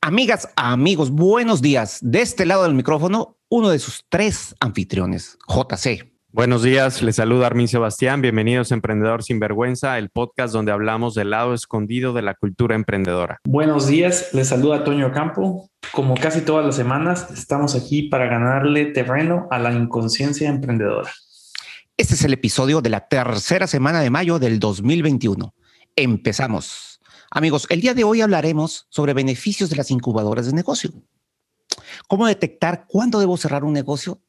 Amigas, amigos, buenos días. De este lado del micrófono, uno de sus tres anfitriones, JC. Buenos días, les saluda Armin Sebastián. Bienvenidos a Emprendedor Sin Vergüenza, el podcast donde hablamos del lado escondido de la cultura emprendedora. Buenos días, les saluda Toño Campo. Como casi todas las semanas, estamos aquí para ganarle terreno a la inconsciencia emprendedora. Este es el episodio de la tercera semana de mayo del 2021. Empezamos. Amigos, el día de hoy hablaremos sobre beneficios de las incubadoras de negocio. Cómo detectar cuándo debo cerrar un negocio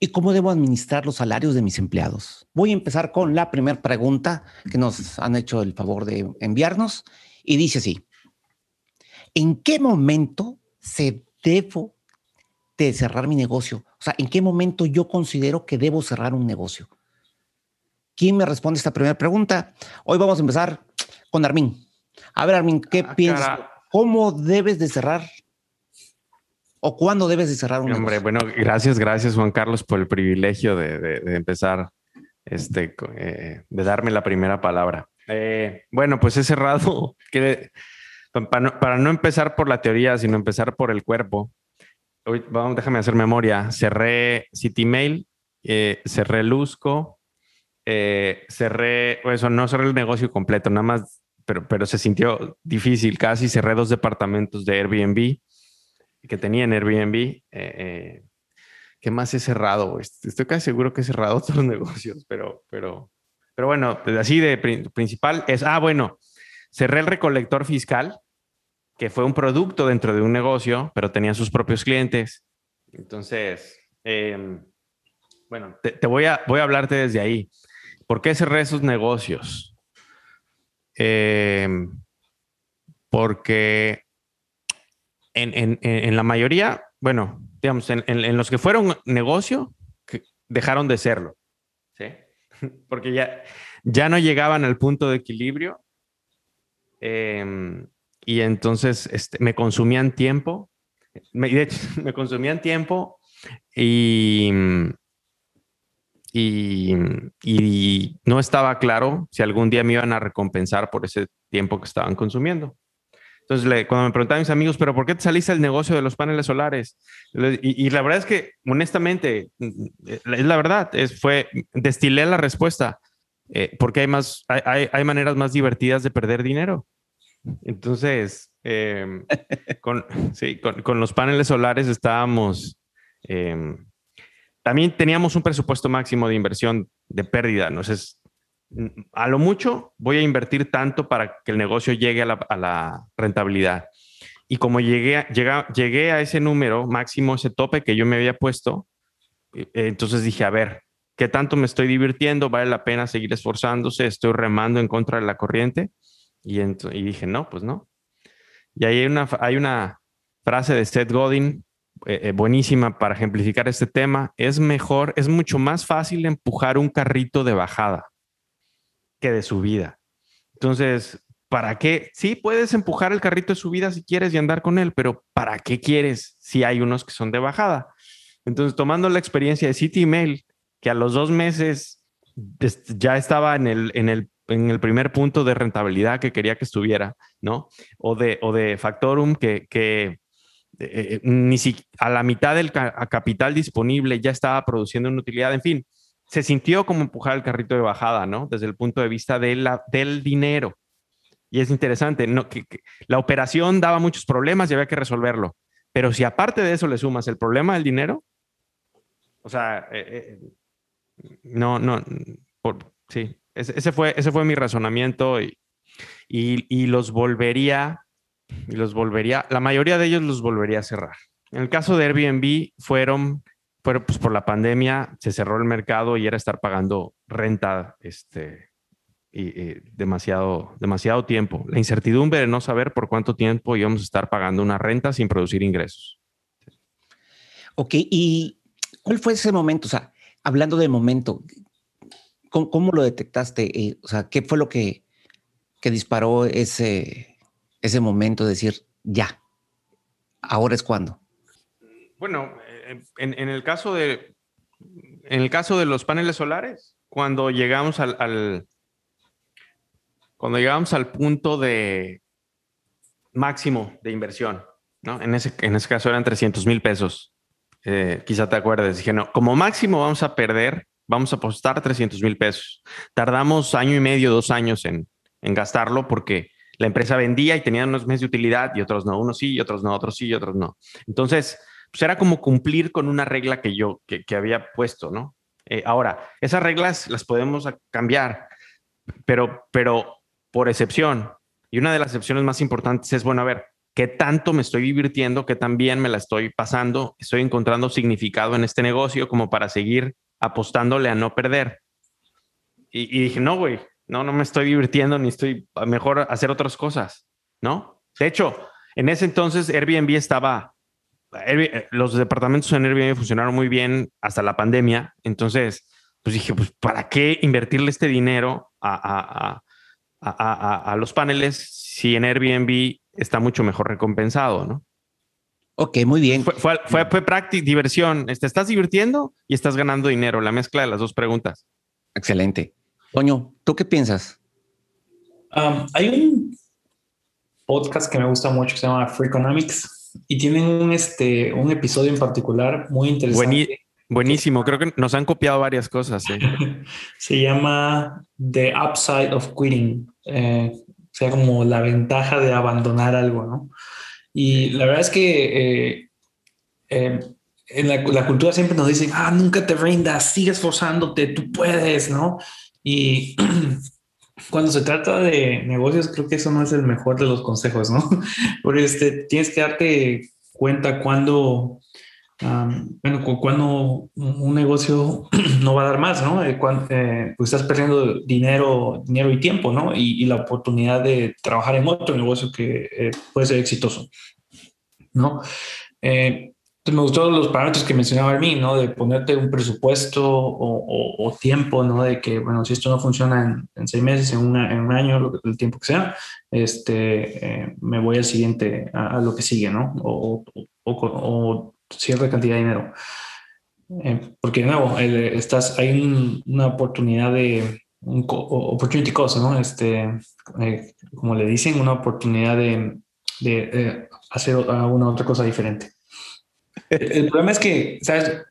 y cómo debo administrar los salarios de mis empleados. Voy a empezar con la primera pregunta que nos han hecho el favor de enviarnos y dice así. ¿En qué momento se debo de cerrar mi negocio? O sea, ¿en qué momento yo considero que debo cerrar un negocio? ¿Quién me responde esta primera pregunta? Hoy vamos a empezar con Armin. A ver, Armin, ¿qué ah, piensas? ¿Cómo debes de cerrar? ¿O cuándo debes de cerrar un Hombre, bueno, gracias, gracias Juan Carlos por el privilegio de, empezar, este, eh, de darme la primera palabra. Eh, bueno, pues he cerrado, que, para, no, empezar por la teoría, sino empezar por el cuerpo. Hoy, vamos, déjame hacer memoria. Cerré CityMail, eh, cerré Luzco, cerré, eso no cerré el negocio completo, nada más pero, se sintió difícil. Casi cerré dos departamentos de Airbnb que tenía en Airbnb. Eh, eh, ¿Qué más he cerrado? Estoy casi seguro que he cerrado otros negocios, pero, pero, pero bueno, así de principal es, ah, bueno, cerré el recolector fiscal, que fue un producto dentro de un negocio, pero tenía sus propios clientes. Entonces, em, bueno, te, te, voy, a, voy a hablarte desde ahí. ¿Por qué cerré esos negocios? Em, porque en, la mayoría, bueno, digamos, en, los que fueron negocio, dejaron de serlo, ¿sí? Porque ya, ya no llegaban al punto de equilibrio em, y entonces este, me consumían tiempo, me, de hecho, me consumían tiempo y, y, no estaba claro si algún día me iban a recompensar por ese tiempo que estaban consumiendo. Entonces, cuando me preguntaban mis amigos, ¿pero por qué te saliste del negocio de los paneles solares? Y, la verdad es que, honestamente, es la verdad, es, fue, destilé la respuesta, eh, porque hay, más, hay, hay, maneras más divertidas de perder dinero. Entonces, em, con, sí, con, con, los paneles solares estábamos... Eh, también teníamos un presupuesto máximo de inversión de pérdida. Entonces, a lo mucho voy a invertir tanto para que el negocio llegue a la, rentabilidad. Y como llegué, a ese número máximo, ese tope que yo me había puesto, eh, entonces dije, a ver, ¿qué tanto me estoy divirtiendo? ¿Vale la pena seguir esforzándose? ¿Estoy remando en contra de la corriente? Y, dije, no, pues no. Y ahí hay una frase de Seth Godin eh, eh, buenísima para ejemplificar este tema. Es mejor, es mucho más fácil empujar un carrito de bajada que de subida. Entonces, ¿para qué? Sí, puedes empujar el carrito de subida si quieres y andar con él, pero ¿para qué quieres si hay unos que son de bajada? Entonces, tomando la experiencia de City Mail, que a los dos meses ya estaba en el, en el, en el primer punto de rentabilidad que quería que estuviera, ¿no? O de, o de Factorum, que, que eh, eh, ni si, a la mitad del capital disponible ya estaba produciendo una utilidad, en fin, se sintió como empujar el carrito de bajada, ¿no? Desde el punto de vista de del dinero. Y es interesante, ¿no? Que, la operación daba muchos problemas y había que resolverlo. Pero si aparte de eso le sumas el problema del dinero, o sea, eh, no, no, sí, ese, fue, ese fue mi razonamiento y, y, y los volvería y los volvería, la mayoría de ellos los volvería a cerrar. En el caso de Airbnb fueron, pero pues por la pandemia se cerró el mercado y era estar pagando renta este, y, demasiado, demasiado tiempo. La incertidumbre de no saber por cuánto tiempo íbamos a estar pagando una renta sin producir ingresos. Ok, ¿y cuál fue ese momento? O sea, hablando de momento, ¿cómo, lo detectaste? Eh, o sea, ¿qué fue lo que, que disparó ese, ese momento de decir, ya, ahora es cuando? Bueno, eh, en, el caso de, en el caso de los paneles solares, cuando llegamos al, cuando llegamos al punto de máximo de inversión, ¿no? En ese, en ese caso eran 300 mil pesos. Eh, quizá te acuerdes. Dije, no, como máximo vamos a perder, vamos a apostar 300 mil pesos. Tardamos año y medio, dos años en, en gastarlo porque la empresa vendía y tenía unos meses de utilidad y otros no, unos sí y otros no, otros sí y otros no. Entonces, pues era como cumplir con una regla que yo, que, había puesto, ¿no? Eh, ahora, esas reglas las podemos cambiar, pero, pero por excepción. Y una de las excepciones más importantes es, bueno, a ver, ¿qué tanto me estoy divirtiendo? ¿Qué tan bien me la estoy pasando? ¿Estoy encontrando significado en este negocio como para seguir apostándole a no perder? Y dije, no, güey, no, no me estoy divirtiendo ni estoy mejor hacer otras cosas, ¿no? De hecho, en ese entonces Airbnb estaba eh, los departamentos en Airbnb funcionaron muy bien hasta la pandemia. Entonces, pues dije, pues, ¿para qué invertirle este dinero a, los paneles si en Airbnb está mucho mejor recompensado, no? Ok, muy bien. Fue, fue, fue, práctica, diversión. ¿Te estás divirtiendo y estás ganando dinero? La mezcla de las dos preguntas. Excelente. Toño, ¿tú qué piensas? Um, hay un podcast que me gusta mucho que se llama Freakonomics y tienen un, este, un episodio en particular muy interesante. buenísimo, creo que nos han copiado varias cosas. Se llama The Upside of Quitting, eh, o sea, como la ventaja de abandonar algo, ¿no? Y la verdad es que eh, eh, en la, la, cultura siempre nos dicen, ah, nunca te rindas, sigue esforzándote, tú puedes, ¿no? Y cuando se trata de negocios, creo que eso no es el mejor de los consejos, ¿no? Porque este, tienes que darte cuenta cuando, bueno, cuando un negocio no va a dar más, ¿no? Eh, eh, pues estás perdiendo dinero, dinero y tiempo, ¿no? Y, la oportunidad de trabajar en otro negocio que eh, puede ser exitoso, ¿no? Me gustó los parámetros que mencionaba mí, ¿no? De ponerte un presupuesto o, tiempo, ¿no? De que, bueno, si esto no funciona en, seis meses, en, en, un año, el tiempo que sea, este, eh, me voy al siguiente, a, lo que sigue, ¿no? O, o cierta cantidad de dinero. Eh, porque, de nuevo, estás, hay una oportunidad de, un opportunity cost, ¿no? Este, eh, como le dicen, una oportunidad de, de hacer alguna otra cosa diferente. El problema es que, ¿sabes?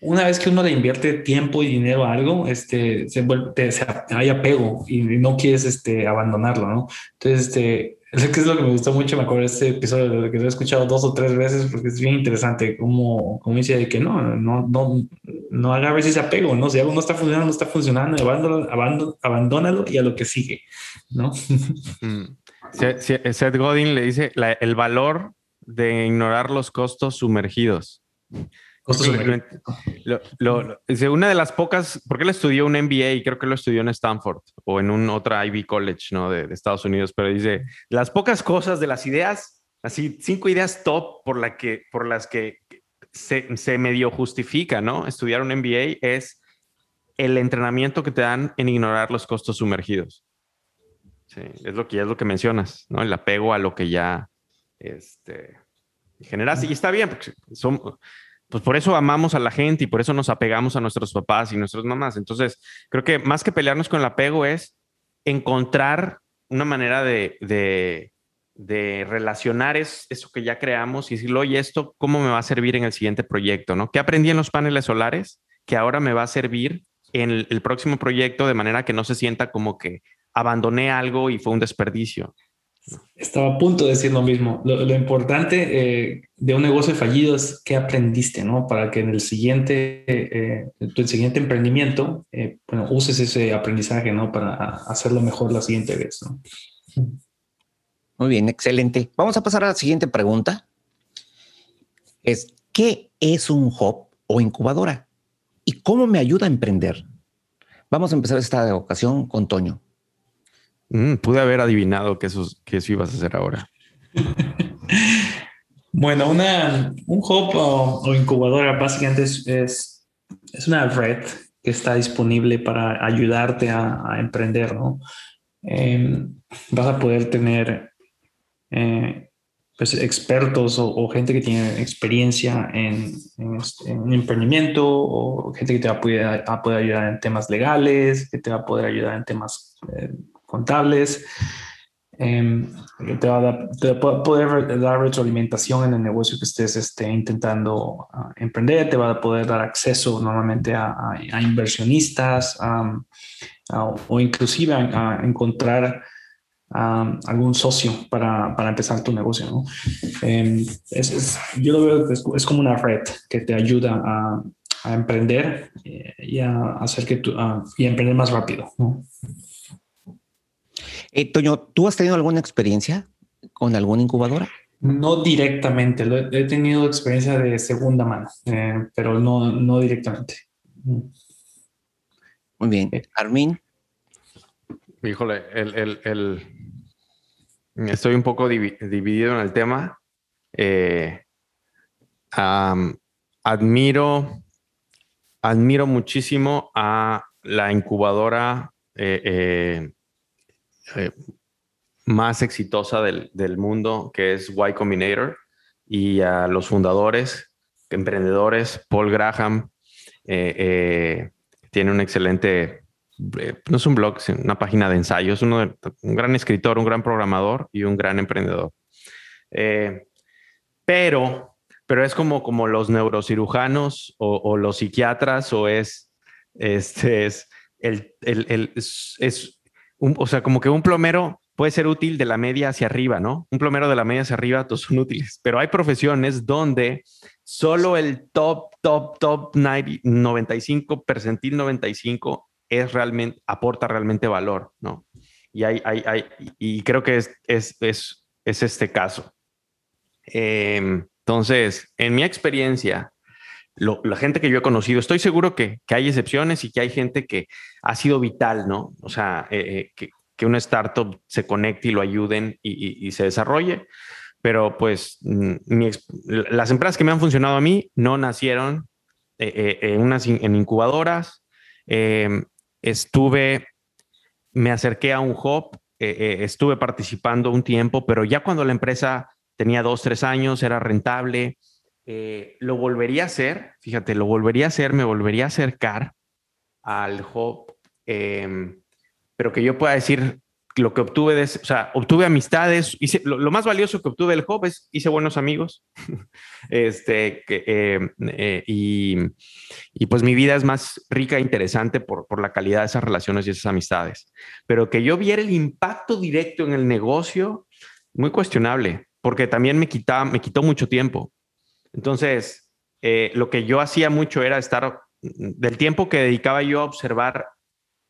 Una vez que uno le invierte tiempo y dinero a algo, este, se vuelve, se, hay apego y no quieres este, abandonarlo, ¿no? Entonces, este, que es lo que me gustó mucho, me acuerdo de este episodio, que lo he escuchado dos o tres veces porque es bien interesante, como, como dice de que no, no, no, no agarres ese apego, ¿no? Si algo no está funcionando, no está funcionando, abandónalo, abandónalo y a lo que sigue, ¿no? Mm. Seth Godin le dice el valor de ignorar los costos sumergidos. Costos una de las pocas, porque él estudió un MBA y creo que lo estudió en Stanford o en un otra Ivy College, ¿no? De, Estados Unidos, pero dice, las pocas cosas de las ideas, así, cinco ideas top por, la que, por las que se, se medio justifica, ¿no? Estudiar un MBA es el entrenamiento que te dan en ignorar los costos sumergidos. Sí, es lo que es lo que mencionas, ¿no? El apego a lo que ya este, generas. Y está bien, porque pues por eso amamos a la gente y por eso nos apegamos a nuestros papás y nuestras mamás. Entonces, creo que más que pelearnos con el apego es encontrar una manera de, relacionar es, eso que ya creamos y decirlo, oye, esto, ¿cómo me va a servir en el siguiente proyecto? ¿no? ¿Qué aprendí en los paneles solares que ahora me va a servir en el próximo proyecto de manera que no se sienta como que abandoné algo y fue un desperdicio? Estaba a punto de decir lo mismo. Lo, importante eh, de un negocio fallido es qué aprendiste, ¿no? Para que en el siguiente, eh, tu siguiente emprendimiento, eh, bueno, uses ese aprendizaje, ¿no? Para hacerlo mejor la siguiente vez, ¿no? Muy bien, excelente. Vamos a pasar a la siguiente pregunta. Es, ¿qué es un hub o incubadora? ¿Y cómo me ayuda a emprender? Vamos a empezar esta ocasión con Toño. Mm, pude haber adivinado que eso, que eso ibas a hacer ahora. bueno, una, un hub o, incubadora básicamente es, es, una red que está disponible para ayudarte a, emprender, ¿no? Em, vas a poder tener eh, pues, expertos o, gente que tiene experiencia en, este, emprendimiento o gente que te va a poder, a poder, ayudar en temas legales, que te va a poder ayudar en temas eh, contables. Em, te va a dar, poder dar retroalimentación en el negocio que estés este, intentando ah, emprender, te va a poder dar acceso normalmente a, inversionistas o inclusive a, encontrar algún socio para, para, empezar tu negocio. ¿no? Em, es, yo lo veo es, es, como una red que te ayuda a, emprender eh, y a hacer que tú, y emprender más rápido. ¿no? Eh, Toño, ¿tú has tenido alguna experiencia con alguna incubadora? No directamente, he tenido experiencia de segunda mano, eh, pero no, no directamente. Muy bien. Armin. Híjole, el, el, estoy un poco dividido en el tema. admiro admiro muchísimo a la incubadora eh, eh, eh, más exitosa del, mundo, que es Y Combinator, y a los fundadores, emprendedores, Paul Graham, tiene un excelente, no es un blog, es una página de ensayos, uno un gran escritor, un gran programador y un gran emprendedor. pero pero es como, como los neurocirujanos o, los psiquiatras o es, este, es el, el, es, o sea, como que un plomero puede ser útil de la media hacia arriba, ¿no? Un plomero de la media hacia arriba, todos son útiles, pero hay profesiones donde solo el top, top, top 95, percentil 95 es realmente, aporta realmente valor, ¿no? Y, hay, hay, hay, y creo que es, es, es, es este caso. Eh, entonces, en mi experiencia, la gente que yo he conocido, estoy seguro que, hay excepciones y que hay gente que ha sido vital, ¿no? O sea, eh, eh, que, que, una startup se conecte y lo ayuden y, se desarrolle. Pero pues mm, las empresas que me han funcionado a mí no nacieron eh, en, en incubadoras. Em, estuve, me acerqué a un hub, estuve participando un tiempo, pero ya cuando la empresa tenía dos, tres años, era rentable. Eh, lo volvería a hacer, fíjate, lo volvería a hacer, me volvería a acercar al hub, em, pero que yo pueda decir lo que obtuve, de, o sea, obtuve amistades, hice, lo, más valioso que obtuve del hub es, hice buenos amigos, este, em, eh, y, pues mi vida es más rica e interesante por, por la calidad de esas relaciones y esas amistades, pero que yo viera el impacto directo en el negocio, muy cuestionable porque también me quitó mucho tiempo. Entonces, eh, lo que yo hacía mucho era estar, del tiempo que dedicaba yo a observar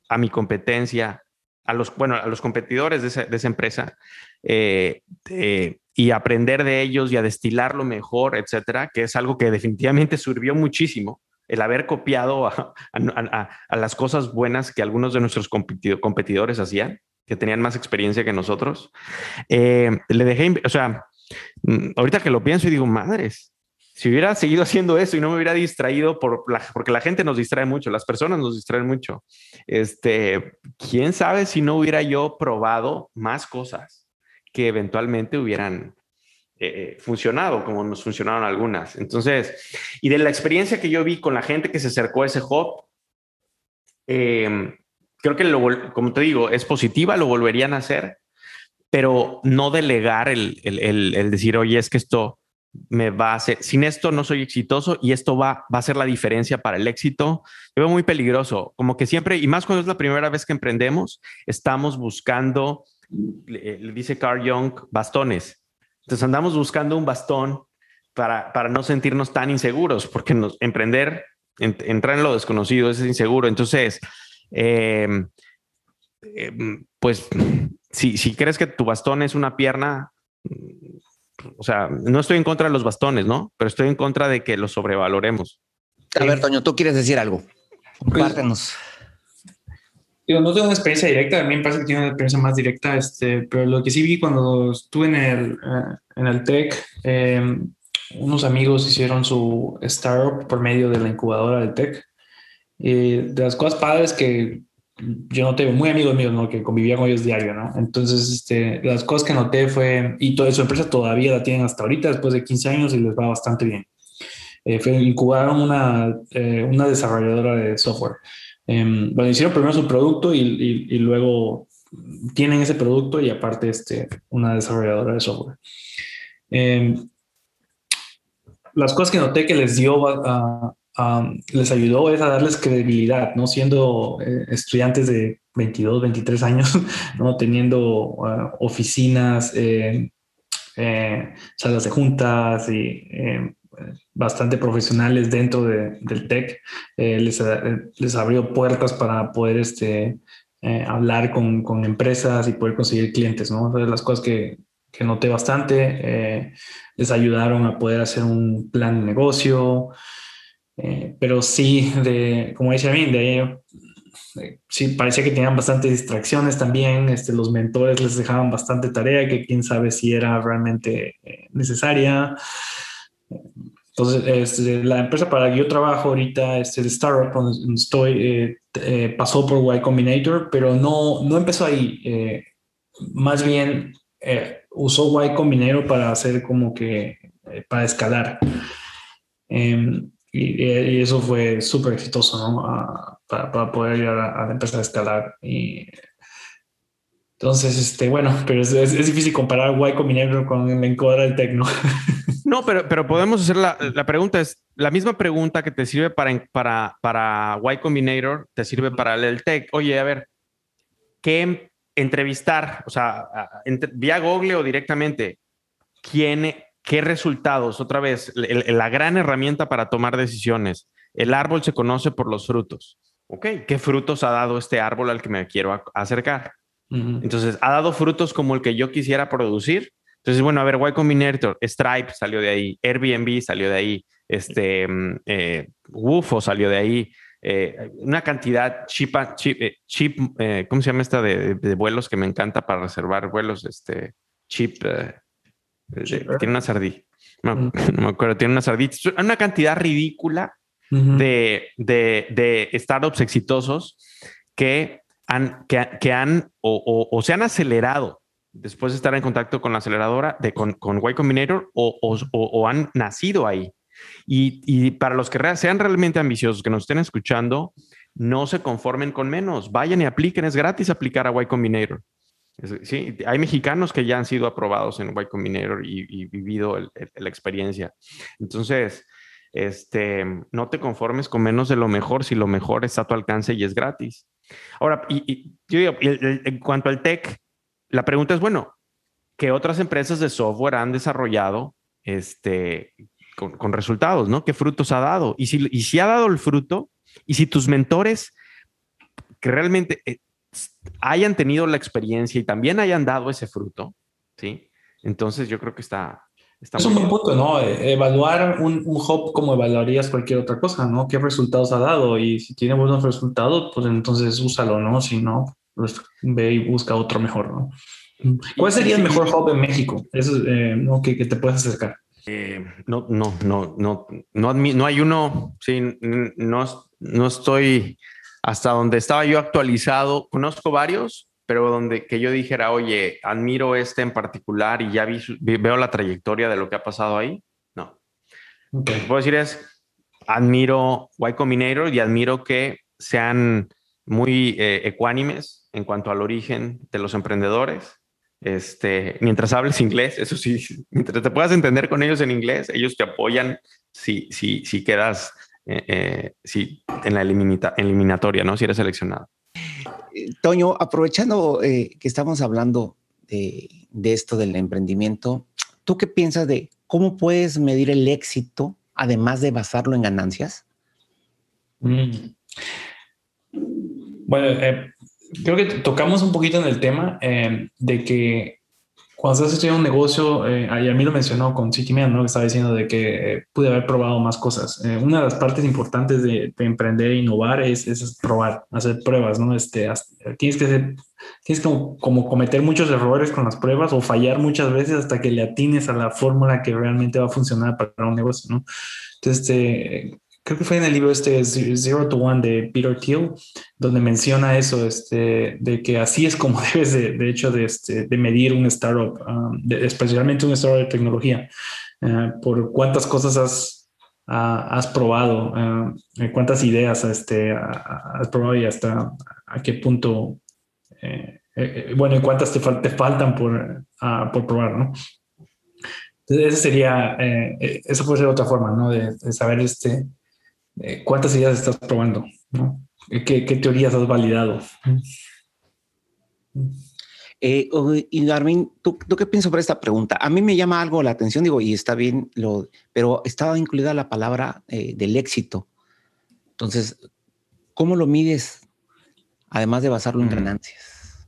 a mi competencia, a los, bueno, a los competidores de esa, empresa, eh, eh, y aprender de ellos y a destilarlo mejor, etcétera, que es algo que definitivamente sirvió muchísimo el haber copiado a, las cosas buenas que algunos de nuestros competidores hacían que tenían más experiencia que nosotros. Eh, le dejé, o sea, mm, ahorita que lo pienso y digo, madres, si hubiera seguido haciendo eso y no me hubiera distraído por porque la gente nos distrae mucho, las personas nos distraen mucho. Este, quién sabe si no hubiera yo probado más cosas que eventualmente hubieran eh, funcionado como nos funcionaron algunas. Entonces, y de la experiencia que yo vi con la gente que se acercó a ese hub, eh, creo que, lo, como te digo, es positiva, lo volverían a hacer, pero no delegar el, el, el, decir, oye, es que esto me va hacer, sin esto no soy exitoso y esto va, va a ser la diferencia para el éxito. Yo veo muy peligroso, como que siempre, y más cuando es la primera vez que emprendemos, estamos buscando, le, dice Carl Jung, bastones. Entonces andamos buscando un bastón para, para no sentirnos tan inseguros, porque nos, emprender, entrar en lo desconocido es inseguro. Entonces, Em, em, pues si, si crees que tu bastón es una pierna, o sea, no estoy en contra de los bastones, ¿no? Pero estoy en contra de que los sobrevaloremos. A ver, Toño, tú quieres decir algo. Compártenos. Yo no tengo una experiencia directa, a mí me parece que tiene una experiencia más directa, este, pero lo que sí vi cuando estuve en el, eh, en el TEC, em, unos amigos hicieron su startup por medio de la incubadora del TEC eh, de las cosas padres que yo noté, muy amigos míos, ¿no? Que convivía con ellos diario, ¿no? Entonces, este, las cosas que noté fue, y toda su empresa todavía la tienen hasta ahorita, después de 15 años, y les va bastante bien. Eh, fue, incubaron una, eh, una desarrolladora de software. Eh, bueno, hicieron primero su producto y, y, luego tienen ese producto y aparte este, una desarrolladora de software. Em, las cosas que noté que les dio, les ayudó es a darles credibilidad, ¿no? Siendo eh, estudiantes de 22, 23 años, ¿no? Teniendo ah, oficinas, eh, eh, salas de juntas y bastante profesionales dentro del tech, les, les, abrió puertas para poder este, hablar con, con, empresas y poder conseguir clientes, ¿no? Las cosas que, que noté bastante, les ayudaron a poder hacer un plan de negocio, eh, pero sí, de, como decía bien, de, sí parecía que tenían bastantes distracciones también, este, los mentores les dejaban bastante tarea que quién sabe si era realmente eh, necesaria. Entonces, este, la empresa para la que yo trabajo ahorita, este, el startup donde estoy, pasó por Y Combinator, pero no, no empezó ahí. más bien usó Y Combinator para hacer como que, eh, para escalar. Em, y, eso fue súper exitoso, ¿no? para, poder ayudar a, la empresa a escalar. Y, entonces, este, bueno, pero es, difícil comparar Y Combinator con el encoder del Tecno. No, pero, pero podemos hacer la, la, pregunta, es la misma pregunta que te sirve para, para, para Y Combinator, te sirve para el Tech. Oye, a ver, ¿qué, entrevistar, o sea, vía Google o directamente, quién, qué resultados, otra vez, la gran herramienta para tomar decisiones. El árbol se conoce por los frutos. ¿Ok? ¿Qué frutos ha dado este árbol al que me quiero acercar? Entonces, ha dado frutos como el que yo quisiera producir. Entonces, bueno, a ver, Y Combinator, Stripe salió de ahí, Airbnb salió de ahí, este, mm, eh, Wufo salió de ahí, eh, una cantidad chip, eh, eh, ¿cómo se llama esta de, vuelos que me encanta para reservar vuelos? Este chip, tiene una sardilla. No, mm. no, me acuerdo, tiene una sardilla. Una cantidad ridícula de, de, de, startups exitosos que han, que, han o, o, se han acelerado después de estar en contacto con la aceleradora de, con, con Y Combinator o, o han nacido ahí. Y, para los que sean realmente ambiciosos, que nos estén escuchando, no se conformen con menos, vayan y apliquen, es gratis aplicar a Y Combinator. Sí, hay mexicanos que ya han sido aprobados en Y Combinator y, vivido la experiencia. Entonces, este, no te conformes con menos de lo mejor si lo mejor está a tu alcance y es gratis. Ahora, y, yo en cuanto al tech, la pregunta es, bueno, ¿qué otras empresas de software han desarrollado este, con, resultados, ¿no? ¿Qué frutos ha dado? Y si, y si ha dado el fruto, y si tus mentores que realmente eh, hayan tenido la experiencia y también hayan dado ese fruto, ¿sí? Entonces yo creo que está... está es un buen punto, ¿no? E, evaluar un, un hub como evaluarías cualquier otra cosa, ¿no? ¿Qué resultados ha dado? Y si tiene buenos resultados, pues entonces úsalo, ¿no? Si no, pues ve y busca otro mejor, ¿no? ¿Cuál sería el mejor hub en México? Eso, eh, ¿no? que, que te puedes acercar. Eh, no, no, no, no, no, no hay uno, sí, no, no estoy hasta donde estaba yo actualizado. Conozco varios, pero donde que yo dijera, oye, admiro este en particular y ya vi, veo la trayectoria de lo que ha pasado ahí. No. Lo que puedo decir es, admiro Y Combinator y admiro que sean muy eh, ecuánimes en cuanto al origen de los emprendedores este, mientras hables inglés, eso sí, mientras te puedas entender con ellos en inglés, ellos te apoyan si, si, si quedas eh, eh, si, en la eliminatoria, ¿no? Si eres seleccionado. Toño, aprovechando eh, que estamos hablando de, de, esto del emprendimiento, ¿tú qué piensas de cómo puedes medir el éxito además de basarlo en ganancias? Mm. Bueno, creo que tocamos un poquito en el tema eh, de que cuando estás estudiando un negocio, eh, a mí lo mencionó con CityMan, ¿no? Que estaba diciendo de que eh, pude haber probado más cosas. Eh, una de las partes importantes de, emprender e innovar es, es, probar, hacer pruebas, ¿no? Este, tienes que hacer, tienes como, como cometer muchos errores con las pruebas o fallar muchas veces hasta que le atines a la fórmula que realmente va a funcionar para un negocio, ¿no? Entonces, este, creo que fue en el libro este Zero to One de Peter Thiel, donde menciona eso, este, de que así es como debes de, de hecho de, este, de medir un startup, um, especialmente un startup de tecnología, uh, por cuántas cosas has, uh, has probado, uh, cuántas ideas este, has probado y hasta a qué punto eh, bueno, ¿y cuántas te, te faltan por, ah, por probar, no? Entonces, esa sería, eso puede ser otra forma, ¿no? De, saber este, cuántas ideas estás probando, ¿no? ¿Qué, qué teorías has validado? Eh, y Darwin, ¿tú, ¿tú, qué piensas sobre esta pregunta? A mí me llama algo la atención, digo, y está bien, lo, pero estaba incluida la palabra eh, del éxito. Entonces, ¿cómo lo mides? Además de basarlo en ganancias.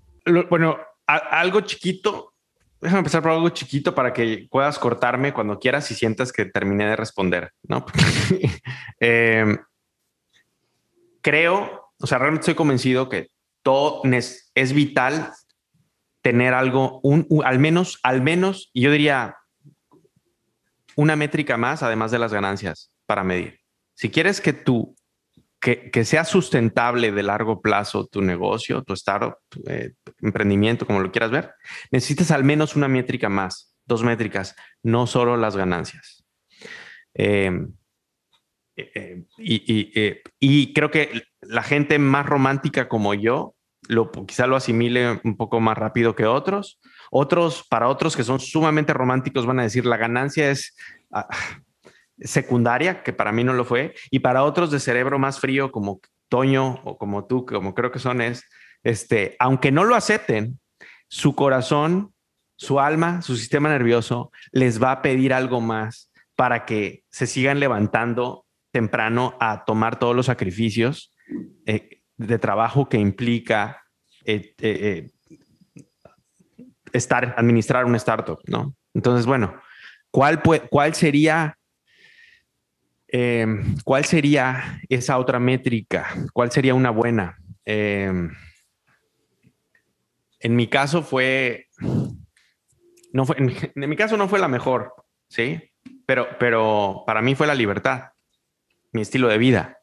bueno, algo chiquito. Déjame empezar por algo chiquito para que puedas cortarme cuando quieras y sientas que terminé de responder, ¿no? Em, creo, o sea, realmente estoy convencido que todo es, vital tener algo, un, al menos, al menos, y yo diría una métrica más, además de las ganancias, para medir. Si quieres que tú, que, que sea sustentable de largo plazo tu negocio, tu startup, tu, eh, emprendimiento, como lo quieras ver, necesitas al menos una métrica más, dos métricas, no solo las ganancias. Em, eh, eh, y, y creo que la gente más romántica como yo lo, quizá lo asimile un poco más rápido que otros. Otros, para otros que son sumamente románticos, van a decir la ganancia es ah, secundaria, que para mí no lo fue. Y para otros de cerebro más frío, como Toño o como tú, como creo que son, es, este, aunque no lo acepten, su corazón, su alma, su sistema nervioso les va a pedir algo más para que se sigan levantando temprano a tomar todos los sacrificios eh, de trabajo que implica eh, eh, estar, administrar un startup, ¿no? Entonces, bueno, ¿cuál, cuál sería... Em, ¿Cuál sería esa otra métrica? ¿Cuál sería una buena? Em, en mi caso fue, no fue, en, mi caso no fue la mejor, sí, pero, pero para mí fue la libertad, mi estilo de vida,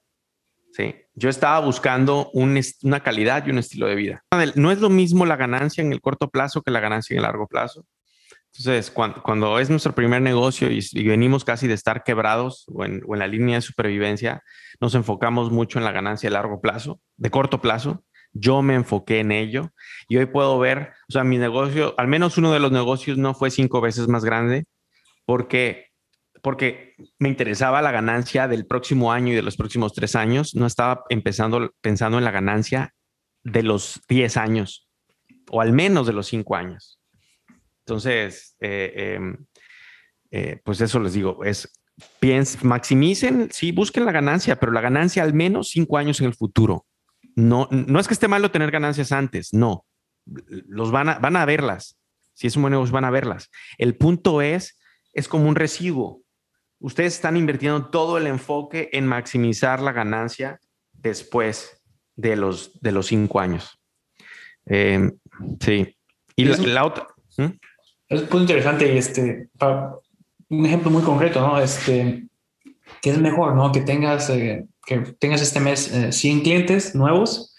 sí. Yo estaba buscando una calidad y un estilo de vida. No es lo mismo la ganancia en el corto plazo que la ganancia en el largo plazo. Entonces, cuando, es nuestro primer negocio y, venimos casi de estar quebrados o en, la línea de supervivencia, nos enfocamos mucho en la ganancia de largo plazo, de corto plazo. Yo me enfoqué en ello y hoy puedo ver, o sea, mi negocio, al menos uno de los negocios no fue cinco veces más grande porque porque me interesaba la ganancia del próximo año y de los próximos tres años. No estaba empezando pensando en la ganancia de los diez años o al menos de los cinco años. Entonces, eh, em, eh, pues eso les digo, es piensen, maximicen, sí, busquen la ganancia, pero la ganancia al menos cinco años en el futuro. No, no es que esté malo tener ganancias antes, no. Los van a, van a verlas. Si es un buen negocio, van a verlas. El punto es, es como un recibo ustedes están invirtiendo todo el enfoque en maximizar la ganancia después de los, de los cinco años. Em, sí. Y la, otra. Es muy interesante. Este, un ejemplo muy concreto, ¿no? Este, ¿qué es mejor, no? Que tengas, eh, que tengas este mes 100 eh, clientes nuevos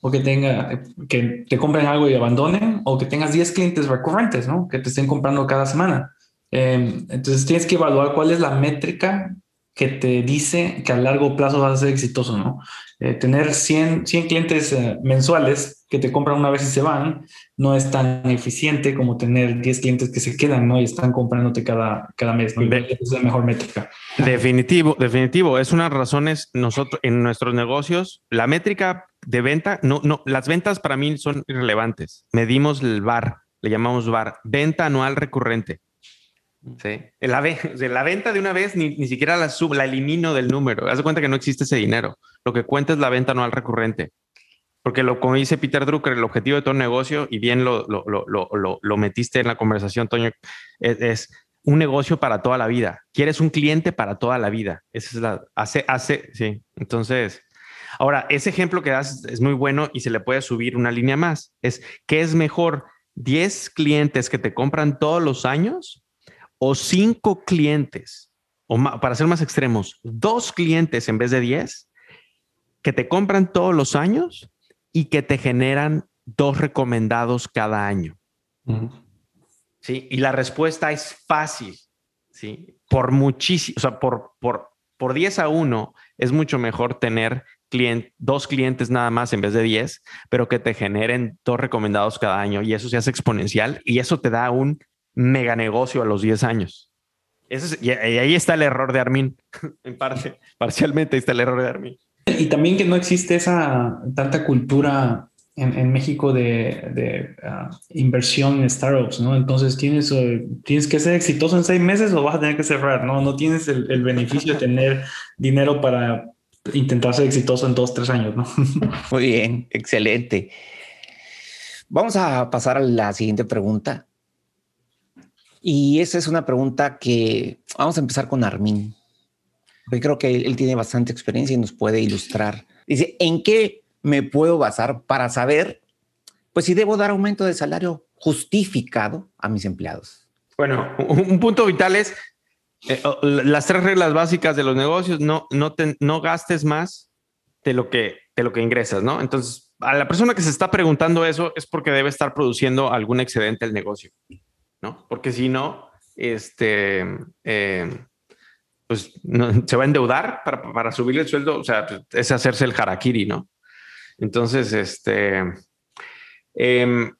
o que tenga, que te compren algo y abandonen o que tengas 10 clientes recurrentes, ¿no? Que te estén comprando cada semana. Em, entonces tienes que evaluar cuál es la métrica que te dice que a largo plazo vas a ser exitoso, ¿no? Eh, tener 100, 100 clientes eh, mensuales que te compran una vez y se van no es tan eficiente como tener 10 clientes que se quedan, ¿no? Y están comprándote cada, cada mes, ¿no? es la mejor métrica. Definitivo, definitivo. Es una razón es nosotros en nuestros negocios, la métrica de venta, no, no, las ventas para mí son irrelevantes. Medimos el VAR, le llamamos VAR, venta anual recurrente. Sí. La, la venta de una vez ni, ni siquiera la, sub, la elimino del número. Haz de cuenta que no existe ese dinero. Lo que cuenta es la venta anual recurrente. Porque lo, como dice Peter Drucker, el objetivo de todo negocio, y bien lo, lo, lo, lo metiste en la conversación, Toño, es, un negocio para toda la vida. Quieres un cliente para toda la vida. Esa es la, hace, hace, sí. Entonces, ahora, ese ejemplo que das es muy bueno y se le puede subir una línea más. Es, ¿qué es mejor? ¿10 clientes que te compran todos los años o cinco clientes, o para ser más extremos, dos clientes en vez de diez, que te compran todos los años y que te generan dos recomendados cada año. Sí, y la respuesta es fácil. Sí, por muchísimo, o sea, por, por, por 10 a 1 es mucho mejor tener clientes, dos clientes nada más en vez de 10, pero que te generen dos recomendados cada año y eso se hace exponencial y eso te da un mega negocio a los 10 años. y ahí está el error de Armin, en parte, parcialmente ahí está el error de Armin. Y también que no existe esa tanta cultura en, México de, ah, inversión en startups, ¿no? Entonces tienes, eh, tienes que ser exitoso en seis meses o vas a tener que cerrar, ¿no? No tienes el, beneficio de tener dinero para intentar ser exitoso en dos, tres años, ¿no? Muy bien, excelente. Vamos a pasar a la siguiente pregunta. Y esa es una pregunta que vamos a empezar con Armin. Porque creo que él tiene bastante experiencia y nos puede ilustrar. Dice, ¿en qué me puedo basar para saber, pues, si debo dar aumento de salario justificado a mis empleados? Bueno, un punto vital es eh, las tres reglas básicas de los negocios. No, no, no gastes más de lo que de lo que ingresas, ¿no? Entonces, a la persona que se está preguntando eso es porque debe estar produciendo algún excedente el negocio, ¿no? Porque si no, este, eh, pues se va a endeudar para, para subir el sueldo, o sea, es hacerse el harakiri, ¿no? Entonces, este... Eh,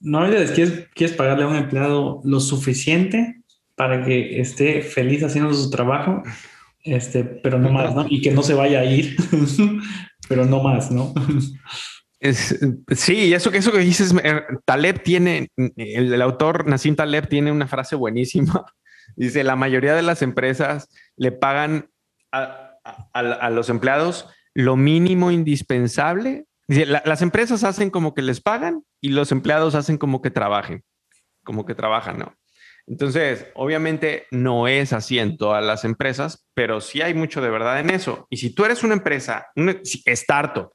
Normalmente quieres, quieres pagarle a un empleado lo suficiente para que esté feliz haciendo su trabajo, este, pero no más, ¿no? Y que no se vaya a ir, pero no más, ¿no? Es, sí, eso que eso que dices, Taleb tiene, el, autor Nassim Taleb tiene una frase buenísima. Dice, la mayoría de las empresas le pagan a los empleados lo mínimo indispensable. las empresas hacen como que les pagan y los empleados hacen como que trabajen, como que trabajan, ¿no? Entonces, obviamente no es así en todas las empresas, pero sí hay mucho de verdad en eso. Y si tú eres una empresa, un startup,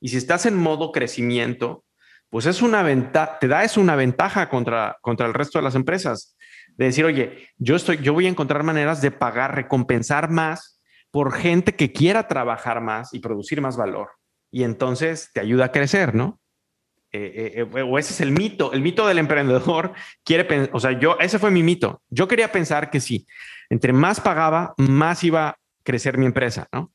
y si estás en modo crecimiento, pues es una ventaja, te da es una ventaja contra, contra el resto de las empresas. De decir, oye, yo, estoy, yo voy a encontrar maneras de pagar, recompensar más por gente que quiera trabajar más y producir más valor. Y entonces te ayuda a crecer, ¿no? Eh, eh, eh, o ese es el mito, el mito del emprendedor quiere, o sea, yo, ese fue mi mito. Yo quería pensar que sí, entre más pagaba, más iba a crecer mi empresa, ¿no?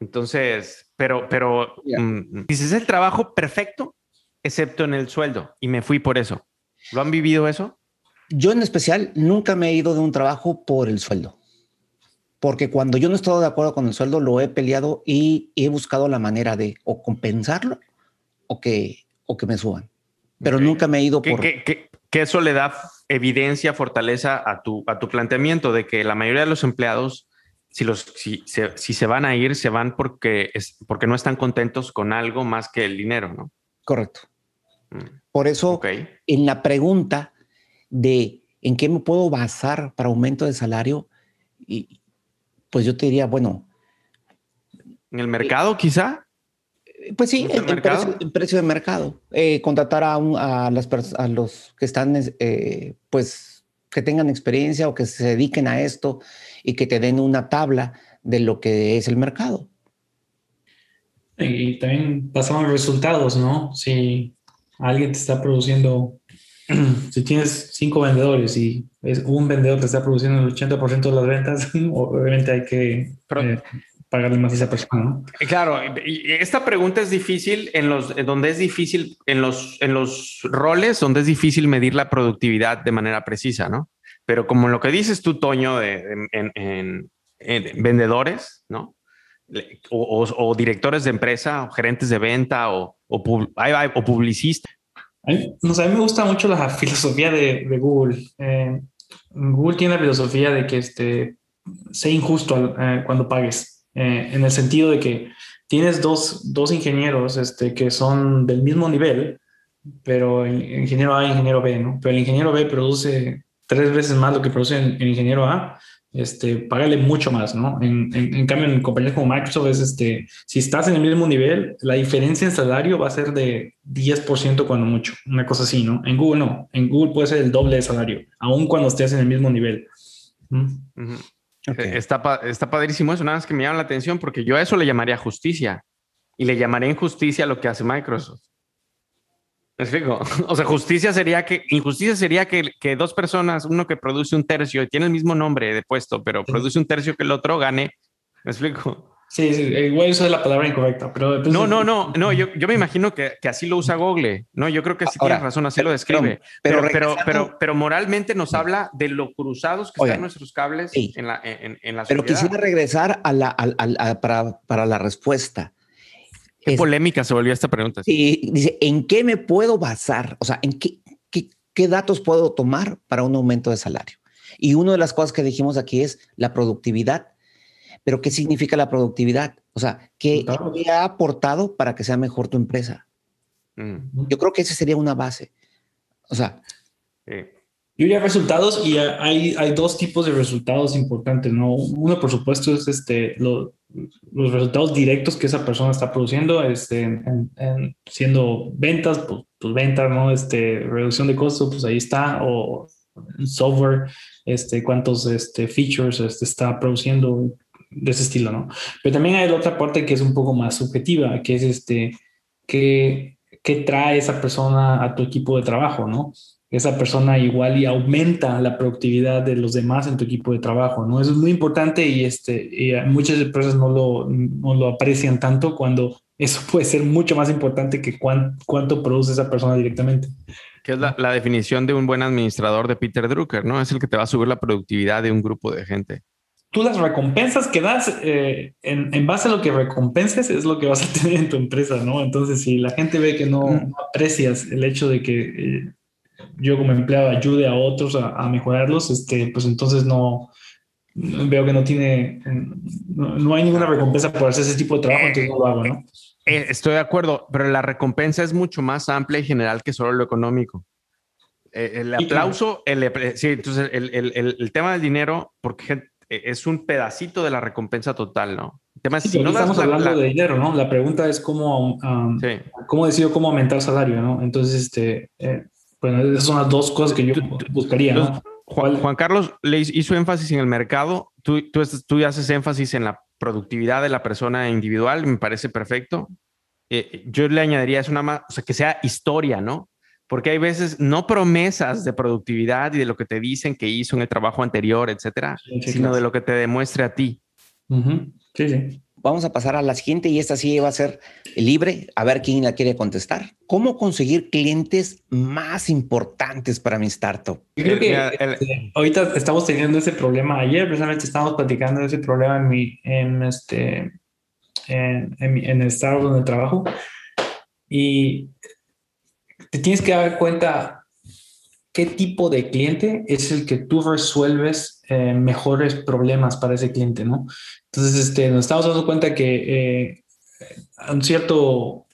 Entonces, pero, pero, mm, dices, es el trabajo perfecto, excepto en el sueldo, y me fui por eso. ¿Lo han vivido eso? Yo en especial nunca me he ido de un trabajo por el sueldo porque cuando yo no he estado de acuerdo con el sueldo, lo he peleado y he buscado la manera de o compensarlo o que, o que me suban. Pero nunca me he ido por... Que, eso le da evidencia, fortaleza a tu, a tu planteamiento de que la mayoría de los empleados, si, los, si, se, si se van a ir, se van porque, es, porque no están contentos con algo más que el dinero, ¿no? Correcto. Mm. Por eso, en la pregunta de en qué me puedo basar para aumento de salario, y, pues yo te diría, bueno. ¿En el mercado quizá? Eh, pues sí, el, precio, de mercado. Eh, contratar a, a, las a los que están, eh, pues, que tengan experiencia o que se dediquen a esto y que te den una tabla de lo que es el mercado. Y también pasamos resultados, ¿no? Si alguien te está produciendo si tienes cinco vendedores y es un vendedor que está produciendo el 80% de las ventas, obviamente hay que eh, pagarle más a esa persona. ¿no? Eh, claro, y esta pregunta es difícil en los donde es difícil en los en los roles donde es difícil medir la productividad de manera precisa, ¿no? Pero como lo que dices tú, Toño, de, en, vendedores, ¿no? O, directores de empresa, o gerentes de venta, o, o, o publicistas a mí me gusta mucho la filosofía de, Google. Eh, Google tiene la filosofía de que este, sé injusto eh, cuando pagues, eh, en el sentido de que tienes dos, dos ingenieros este, que son del mismo nivel, pero el ingeniero A y ingeniero B, ¿no? Pero el ingeniero B produce tres veces más lo que produce el ingeniero A este, págale mucho más, ¿no? En, en, cambio, en compañías como Microsoft es, este, si estás en el mismo nivel, la diferencia en salario va a ser de 10% cuando mucho, una cosa así, ¿no? En Google no, en Google puede ser el doble de salario, aun cuando estés en el mismo nivel. ¿Mm? está, está padrísimo eso, nada más que me llama la atención porque yo a eso le llamaría justicia y le llamaré injusticia a lo que hace Microsoft. ¿Me explico? O sea, justicia sería que, injusticia sería que, que, dos personas, uno que produce un tercio y tiene el mismo nombre de puesto, pero produce un tercio que el otro, gane. ¿Me explico? Sí, sí, igual eso es la palabra incorrecta, pero... no, no, no, no, yo, yo me imagino que, que, así lo usa Google, ¿no? Yo creo que sí tiene razón, así lo describe. Pero, pero, pero, pero, moralmente nos habla de lo cruzados que están nuestros cables en la en, en la Pero quisiera regresar a la, a, para, para la respuesta. Qué polémica se volvió esta pregunta. Sí, dice, ¿en qué me puedo basar? O sea, ¿en qué, qué, qué datos puedo tomar para un aumento de salario? Y una de las cosas que dijimos aquí es la productividad pero ¿qué significa la productividad? O sea, ¿qué, ha aportado para que sea mejor tu empresa? Mm. Yo creo que esa sería una base. O sea, yo ya resultados y hay, hay dos tipos de resultados importantes, ¿no? Uno, por supuesto, es este, los resultados directos que esa persona está produciendo, este, en, siendo ventas, pues, pues, ventas, ¿no? Este, reducción de costos, pues ahí está, o software, este, cuántos este, features este, está produciendo, de ese estilo, ¿no? Pero también hay otra parte que es un poco más subjetiva, que es este, que, que trae esa persona a tu equipo de trabajo, ¿no? Esa persona igual y aumenta la productividad de los demás en tu equipo de trabajo, ¿no? Eso es muy importante y, este, y muchas empresas no lo, no lo aprecian tanto cuando eso puede ser mucho más importante que cuánto produce esa persona directamente. Que es la, la, definición de un buen administrador de Peter Drucker, ¿no? Es el que te va a subir la productividad de un grupo de gente tú las recompensas que das eh, en, base a lo que recompenses es lo que vas a tener en tu empresa, ¿no? Entonces, si la gente ve que no, aprecias el hecho de que eh, yo como empleado ayude a otros a, mejorarlos, este, pues entonces no veo que no tiene, no, hay ninguna recompensa por hacer ese tipo de trabajo, entonces no lo hago, ¿no? Eh, estoy de acuerdo, pero la recompensa es mucho más amplia y general que solo lo económico. el aplauso, el, sí, entonces el, el, el, tema del dinero, porque e, es un pedacito de la recompensa total, ¿no? El tema es si no estamos hablando de dinero, ¿no? La pregunta es cómo, um, cómo decido cómo aumentar el salario, ¿no? Entonces, este, eh, bueno, esas son las dos cosas que yo buscaría, ¿no? Juan, Carlos le hizo énfasis en el mercado, tú, tú, tú haces énfasis en la productividad de la persona individual, me parece perfecto. Eh, yo le añadiría, es una más, o sea, que sea historia, ¿no? porque hay veces no promesas de productividad y de lo que te dicen que hizo en el trabajo anterior, etcétera, sino de lo que te demuestre a ti. Sí, sí. Vamos a pasar a la siguiente y esta sí va a ser libre, a ver quién la quiere contestar. ¿Cómo conseguir clientes más importantes para mi startup? Yo creo que este, ahorita estamos teniendo ese problema. Ayer precisamente estábamos platicando de ese problema en mi, en este, en, en, en el startup donde trabajo. Y te tienes que dar cuenta qué tipo de cliente es el que tú resuelves eh, mejores problemas para ese cliente, ¿no? Entonces, este, nos estamos dando cuenta que eh, un cierto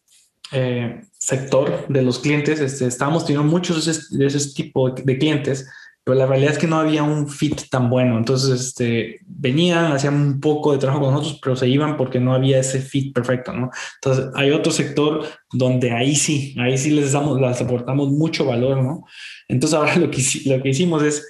eh, sector de los clientes, este, estamos teniendo muchos de ese, de ese tipo de clientes pero la realidad es que no había un fit tan bueno. Entonces, este, venían, hacían un poco de trabajo con nosotros, pero se iban porque no había ese fit perfecto, ¿no? Entonces, hay otro sector donde ahí sí, ahí sí les damos, les aportamos mucho valor, ¿no? Entonces, ahora lo que, lo que hicimos es,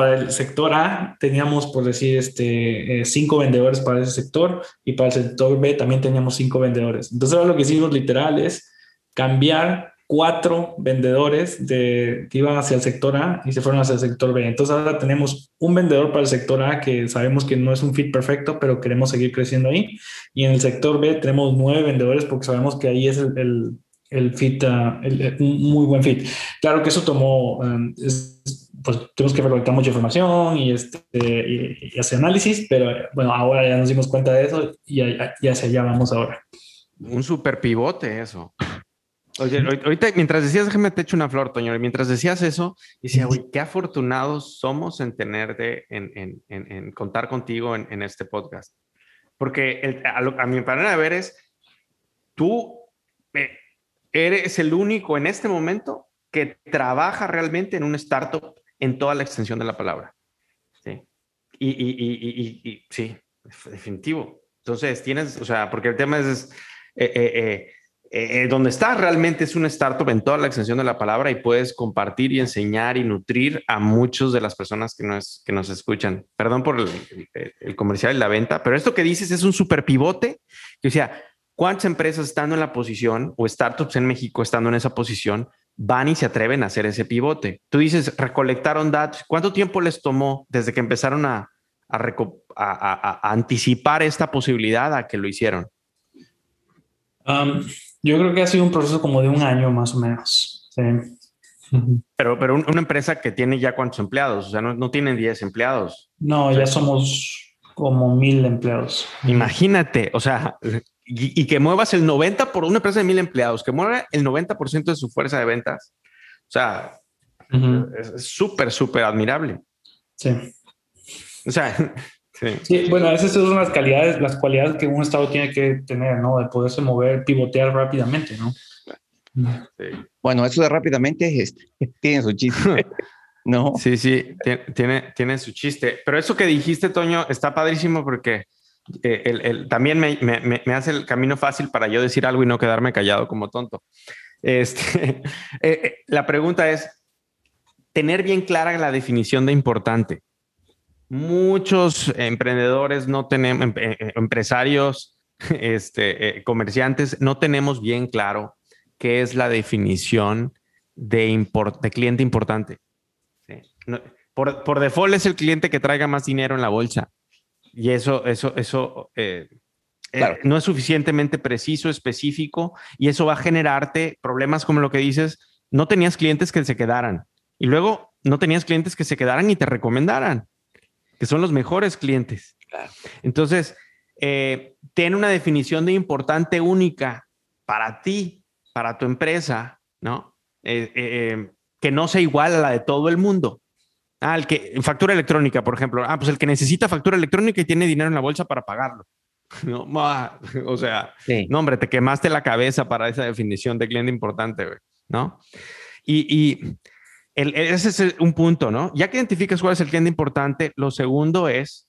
para el sector A teníamos, por decir, este, eh, cinco vendedores para ese sector y para el sector B también teníamos cinco vendedores. Entonces, ahora lo que hicimos literal es cambiar cuatro vendedores de, que iban hacia el sector A y se fueron hacia el sector B. Entonces ahora tenemos un vendedor para el sector A que sabemos que no es un fit perfecto, pero queremos seguir creciendo ahí. Y en el sector B tenemos nueve vendedores porque sabemos que ahí es el, el, fit, uh, un muy buen fit. Claro que eso tomó, um, pues tenemos que recolectar mucha información y, este, y, hacer análisis, pero bueno, ahora ya nos dimos cuenta de eso y ya, hacia allá vamos ahora. Un super pivote eso. Oye, ahorita mientras decías, déjame te echo una flor, Toño, mientras decías eso, decía, güey, qué afortunados somos en tenerte, en, en, en, contar contigo en, este podcast. Porque a, mi manera de ver es, tú eh, eres el único en este momento que trabaja realmente en un startup en toda la extensión de la palabra. Sí. Y, y, y, y sí, definitivo. Entonces, tienes, o sea, porque el tema es, eh, eh, eh eh, donde estás realmente es un startup en toda la extensión de la palabra y puedes compartir y enseñar y nutrir a muchas de las personas que nos, que nos escuchan. Perdón por el, comercial y la venta, pero esto que dices es un super pivote. Que, o ¿cuántas empresas estando en la posición o startups en México estando en esa posición van y se atreven a hacer ese pivote? Tú dices, recolectaron datos. ¿Cuánto tiempo les tomó desde que empezaron a, a, anticipar esta posibilidad a que lo hicieron? yo creo que ha sido un proceso como de un año más o menos. Pero, pero una empresa que tiene ya cuántos empleados, o sea, no, no tienen 10 empleados. No, ya somos como mil empleados. Imagínate, o sea, y, que muevas el 90 por una empresa de mil empleados, que mueva el 90% de su fuerza de ventas. O sea, es súper, súper admirable. Sí. O sea, sí. bueno, esas son las calidades, las cualidades que un estado tiene que tener, ¿no? De poderse mover, pivotear rápidamente, ¿no? Bueno, eso de rápidamente tiene su chiste. ¿no? Sí, sí, tiene, tiene su chiste. Pero eso que dijiste, Toño, está padrísimo porque eh, el, también me, hace el camino fácil para yo decir algo y no quedarme callado como tonto. Este, eh, eh, la pregunta es, tener bien clara la definición de importante. Muchos emprendedores no tenemos, em, empresarios, este, comerciantes, no tenemos bien claro qué es la definición de, de cliente importante. por, por, default es el cliente que traiga más dinero en la bolsa. Y eso, eso, eso eh, eh, no es suficientemente preciso, específico, y eso va a generarte problemas como lo que dices, no tenías clientes que se quedaran. Y luego no tenías clientes que se quedaran y te recomendaran, que son los mejores clientes. Entonces, eh, ten una definición de importante única para ti para tu empresa, ¿no? Eh, eh, eh, que no sea igual a la de todo el mundo. Ah, el que factura electrónica, por ejemplo. Ah, pues el que necesita factura electrónica y tiene dinero en la bolsa para pagarlo. No, o sea, no, hombre, te quemaste la cabeza para esa definición de cliente importante, ¿no? Y, ese es un punto, ¿no? Ya que identificas cuál es el cliente importante, lo segundo es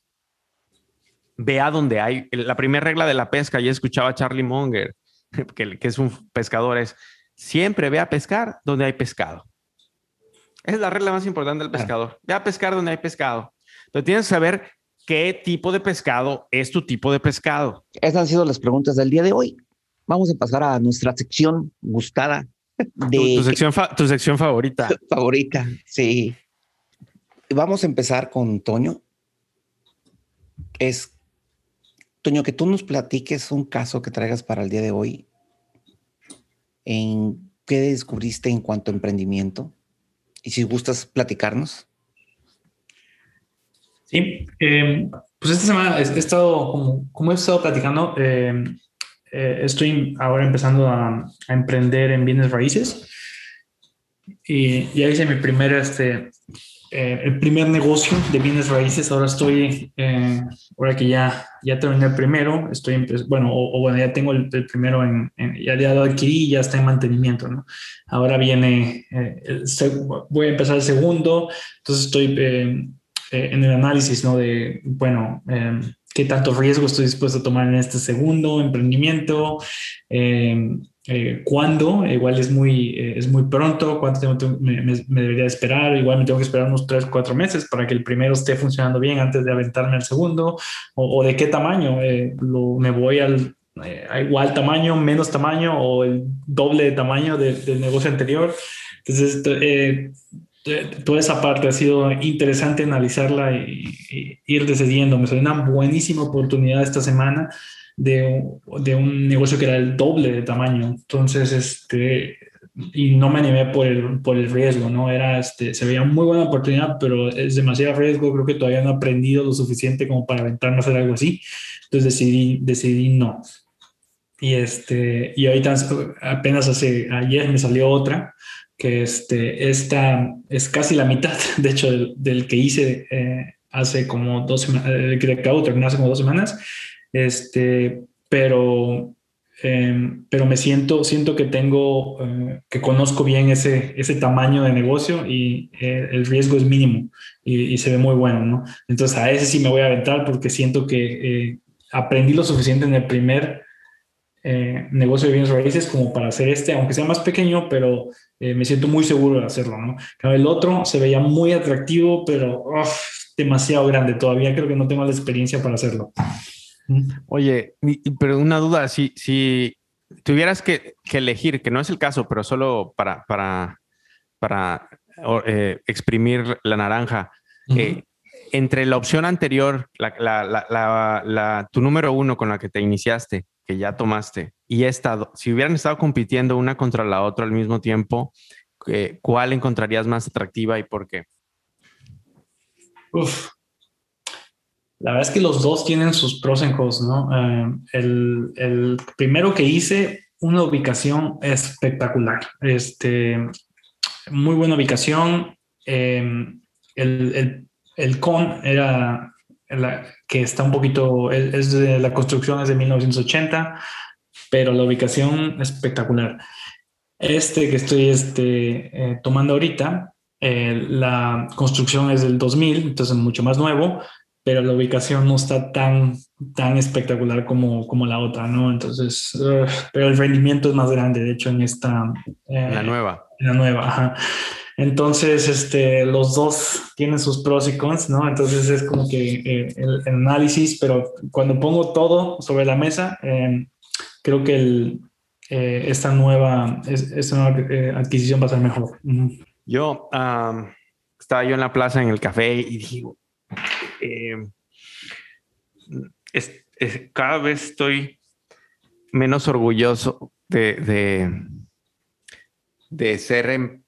ve a donde hay. La primera regla de la pesca, ya escuchaba a Charlie Munger, que, es un pescador, es siempre ve a pescar donde hay pescado. Es la regla más importante del pescador. Ve a pescar donde hay pescado. Pero tienes que saber qué tipo de pescado es tu tipo de pescado. Esas han sido las preguntas del día de hoy. Vamos a pasar a nuestra sección gustada. De... Tu, sección, tu sección favorita. favorita, sí. Vamos a empezar con Toño. Es Toño, que tú nos platiques un caso que traigas para el día de hoy. ¿En qué descubriste en cuanto a emprendimiento? Y si gustas platicarnos. Sí, em, pues esta semana he estado, como, he estado platicando, em, eh, estoy ahora empezando a, emprender en bienes raíces. Y ya hice mi primer este, eh, el primer negocio de bienes raíces. Ahora estoy, eh, ahora que ya, ya terminé el primero, estoy, bueno, o, bueno, ya tengo el, primero en, ya, ya lo adquirí ya está en mantenimiento, ¿no? Ahora viene, eh, voy a empezar el segundo, entonces estoy en el análisis, ¿no? De, bueno, qué tanto riesgo estoy dispuesto a tomar en este segundo emprendimiento. Eh, cuándo, igual es muy, eh, es muy pronto, cuánto tiempo me, debería esperar, igual me tengo que esperar unos 3, 4 meses para que el primero esté funcionando bien antes de aventarme al segundo, o, de qué tamaño, eh, lo, me voy al igual tamaño, menos tamaño o el doble de tamaño del negocio anterior. Entonces, toda esa parte ha sido interesante analizarla y ir decidiendo. Me salió una buenísima oportunidad esta semana de, de, un negocio que era el doble de tamaño. Entonces, este, y no me animé por el, por el riesgo, ¿no? Era, este, se veía muy buena oportunidad, pero es demasiado riesgo, creo que todavía no he aprendido lo suficiente como para aventarme a hacer algo así. Entonces decidí, decidí no. Y, este, y ahorita apenas hace, ayer me salió otra, que este, esta es casi la mitad, de hecho, del, que hice eh, hace como dos semanas, que acabo de terminar hace como dos semanas este, pero, em, pero me siento, siento que tengo, eh, que conozco bien ese, ese tamaño de negocio y eh, el riesgo es mínimo y, se ve muy bueno, ¿no? Entonces a ese sí me voy a aventar porque siento que eh, aprendí lo suficiente en el primer negocio de bienes raíces como para hacer este, aunque sea más pequeño, pero me siento muy seguro de hacerlo, ¿no? El otro se veía muy atractivo, pero demasiado grande. Todavía creo que no tengo la experiencia para hacerlo. Oye, pero una duda, si, si tuvieras que, elegir, que no es el caso, pero solo para, para, para eh, exprimir la naranja, eh, entre la opción anterior, la, tu número uno con la que te iniciaste, que ya tomaste, y esta, si hubieran estado compitiendo una contra la otra al mismo tiempo, eh, ¿cuál encontrarías más atractiva y por qué? Uf. La verdad es que los dos tienen sus pros y cons, ¿no? Eh, el, el, primero que hice, una ubicación espectacular. Este, muy buena ubicación. Eh, el, el, el, con era la, que está un poquito, es de la construcción es de 1980, pero la ubicación espectacular. Este que estoy este, eh, tomando ahorita, eh, la construcción es del 2000, entonces mucho más nuevo, pero la ubicación no está tan, tan espectacular como, como la otra, ¿no? Entonces, pero el rendimiento es más grande, de hecho, en esta... la nueva. La nueva, ajá. Entonces, este, los dos tienen sus pros y cons, ¿no? Entonces es como que eh, el, análisis, pero cuando pongo todo sobre la mesa, eh, creo que el, eh, esta nueva, esta nueva adquisición va a ser mejor. Yo estaba yo en la plaza en el café y dije, cada vez estoy menos orgulloso de, de, ser em,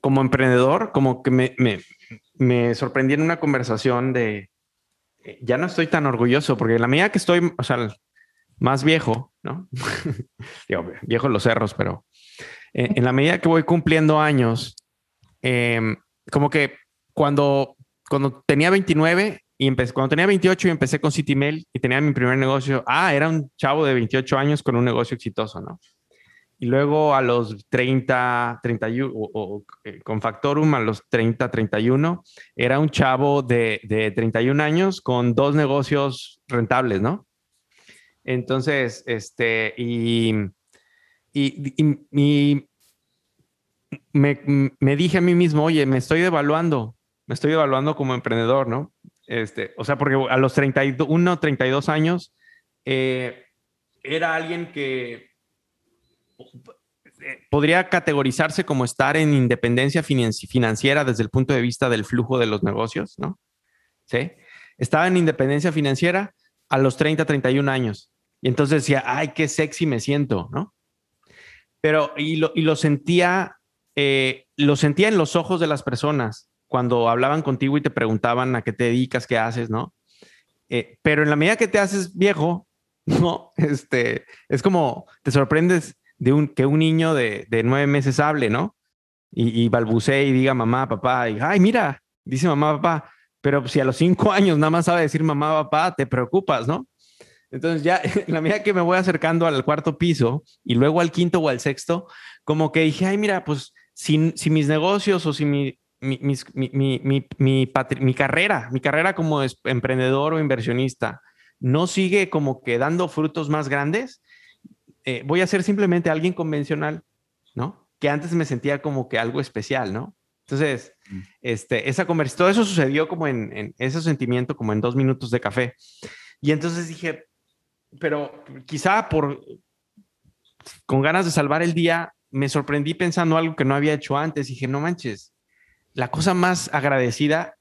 como emprendedor, como que me, me, me sorprendí en una conversación de, eh, ya no estoy tan orgulloso, porque la medida que estoy, o sea, más viejo, ¿no? Digo, viejo los cerros, pero eh, en la medida que voy cumpliendo años, em, como que cuando, cuando tenía 29 y empecé, cuando tenía 28 y empecé con CityMail y tenía mi primer negocio, ah, era un chavo de 28 años con un negocio exitoso, ¿no? Y luego a los 30, 31, o, eh, con Factorum a los 30, 31, era un chavo de, de 31 años con dos negocios rentables, ¿no? Entonces, este, y, y, y, me, me, dije a mí mismo, oye, me estoy devaluando, me estoy devaluando como emprendedor, ¿no? Este, o sea, porque a los 31, 32 años, eh, era alguien que podría categorizarse como estar en independencia financiera desde el punto de vista del flujo de los negocios, ¿no? Sí. Estaba en independencia financiera a los 30, 31 años. Y entonces decía, ay, qué sexy me siento, ¿no? Pero, y lo, y lo sentía, eh, lo sentía en los ojos de las personas cuando hablaban contigo y te preguntaban a qué te dedicas, qué haces, ¿no? Eh, pero en la medida que te haces viejo, ¿no? Este, es como te sorprendes de un, que un niño de, de nueve meses hable, ¿no? Y, y, balbucee y diga mamá, papá, y ay, mira, dice mamá, papá, pero si a los cinco años nada más sabe decir mamá, papá, te preocupas, ¿no? Entonces ya, en la medida que me voy acercando al cuarto piso y luego al quinto o al sexto, como que dije, ay, mira, pues si, si mis negocios o si mi, mi, mi, mi, mi, mi carrera, mi carrera como emprendedor o inversionista, no sigue como que dando frutos más grandes, eh, voy a ser simplemente alguien convencional, ¿no? Que antes me sentía como que algo especial, ¿no? Entonces, mm. este, esa conversación, todo eso sucedió como en, ese sentimiento, como en dos minutos de café. Y entonces dije, pero quizá por, con ganas de salvar el día, me sorprendí pensando algo que no había hecho antes. Dije, no manches, la cosa más agradecida,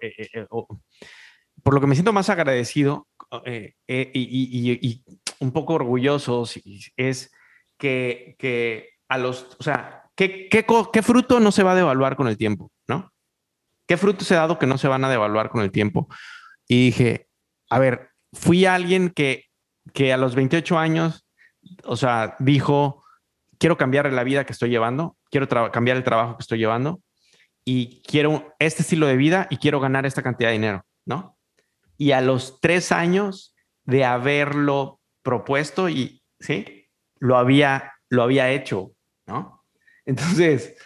eh, eh, por lo que me siento más agradecido y, un poco orgullosos es que, que a los, o sea, ¿qué, qué, fruto no se va a devaluar con el tiempo? ¿No? ¿Qué frutos he dado que no se van a devaluar con el tiempo? Y dije, a ver, fui alguien que, que a los 28 años, o sea, dijo, quiero cambiar la vida que estoy llevando, quiero cambiar el trabajo que estoy llevando y quiero este estilo de vida y quiero ganar esta cantidad de dinero, ¿no? Y a los tres años de haberlo propuesto y sí, lo había, lo había hecho, ¿no? Entonces,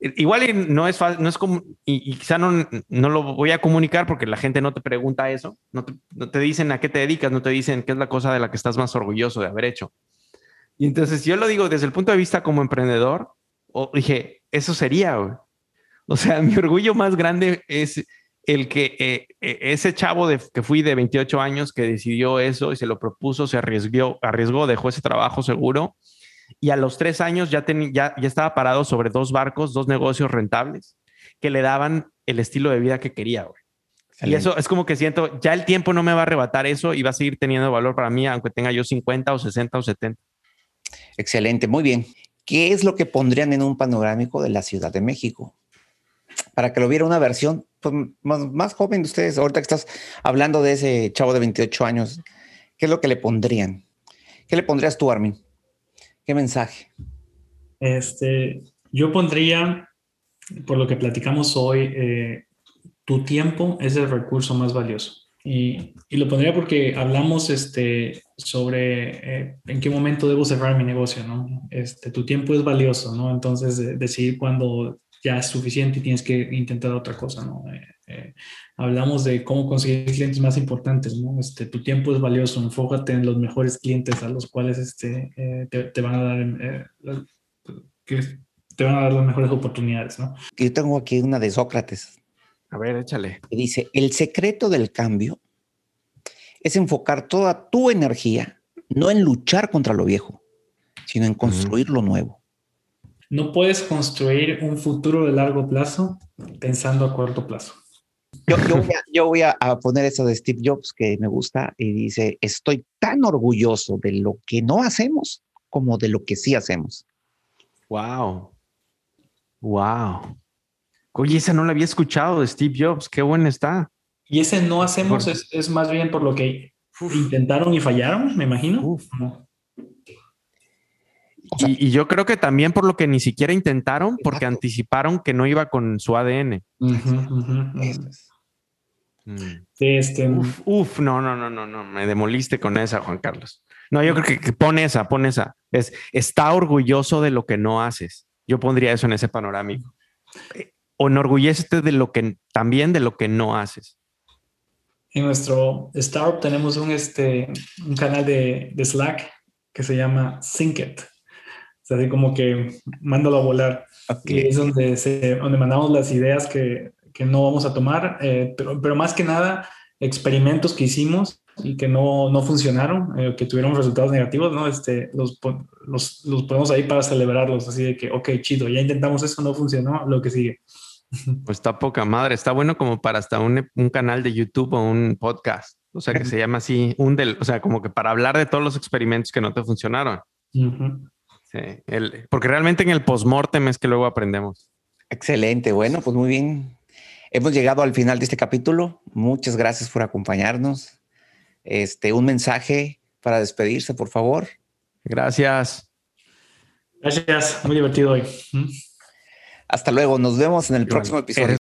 igual no es fácil, no es como, y, quizá no, no, lo voy a comunicar porque la gente no te pregunta eso, no te, no te, dicen a qué te dedicas, no te dicen qué es la cosa de la que estás más orgulloso de haber hecho. Y entonces yo lo digo desde el punto de vista como emprendedor, o dije, eso sería, o sea, mi orgullo más grande es el que eh, eh, ese chavo de, que fui de 28 años que decidió eso y se lo propuso, se arriesgó, arriesgó dejó ese trabajo seguro y a los tres años ya, ya, ya estaba parado sobre dos barcos, dos negocios rentables que le daban el estilo de vida que quería. Y eso es como que siento, ya el tiempo no me va a arrebatar eso y va a seguir teniendo valor para mí, aunque tenga yo 50 o 60 o 70. Excelente, muy bien. ¿Qué es lo que pondrían en un panorámico de la Ciudad de México? Para que lo viera una versión pues, más, joven de ustedes, ahorita que estás hablando de ese chavo de 28 años, ¿qué es lo que le pondrían? ¿Qué le pondrías tú, Armin? ¿Qué mensaje? Este, yo pondría, por lo que platicamos hoy, eh, tu tiempo es el recurso más valioso. Y, y, lo pondría porque hablamos este, sobre eh, en qué momento debo cerrar mi negocio, ¿no? Este, tu tiempo es valioso, ¿no? Entonces, eh, decidir cuándo ya es suficiente y tienes que intentar otra cosa, ¿no? Eh, hablamos de cómo conseguir clientes más importantes, ¿no? Este, tu tiempo es valioso, enfócate en los mejores clientes a los cuales este, te, te, van a dar, que te van a dar las mejores oportunidades, ¿no? Yo tengo aquí una de Sócrates, a ver, échale. dice, el secreto del cambio es enfocar toda tu energía, no en luchar contra lo viejo, sino en construir lo nuevo. No puedes construir un futuro de largo plazo pensando a corto plazo. Yo, voy, a, poner eso de Steve Jobs que me gusta y dice, estoy tan orgulloso de lo que no hacemos como de lo que sí hacemos. Wow. Wow. Oye, esa no la había escuchado de Steve Jobs. Qué buena está. Y ese no hacemos es, más bien por lo que intentaron y fallaron, me imagino. y, yo creo que también por lo que ni siquiera intentaron, porque anticiparon que no iba con su ADN. este... uf, no, no, no, no, no, me demoliste con esa, Juan Carlos. No, yo creo que, que pon esa, pon esa. Es, está orgulloso de lo que no haces. Yo pondría eso en ese panorámico enorgullécete de lo que también de lo que no haces. En nuestro startup tenemos un, este, un canal de, de Slack que se llama Sync It. O así como que mándalo a volar. Y es donde, se, donde mandamos las ideas que, que no vamos a tomar, eh, pero, pero más que nada experimentos que hicimos y que no, no funcionaron, eh, que tuvieron resultados negativos, ¿no? Este, los, los, los ponemos ahí para celebrarlos, así de que, ok, chido, ya intentamos eso, no funcionó, lo que sigue. Pues está poca madre, está bueno como para hasta un, un canal de YouTube o un podcast, o sea, que se llama así, un del, o sea, como que para hablar de todos los experimentos que no te funcionaron. Sí, el, porque realmente en el postmortem es que luego aprendemos. Excelente, bueno, pues muy bien. Hemos llegado al final de este capítulo. Muchas gracias por acompañarnos. Este, un mensaje para despedirse, por favor. Gracias. Gracias, muy divertido hoy. Hasta luego, nos vemos en el próximo episodio.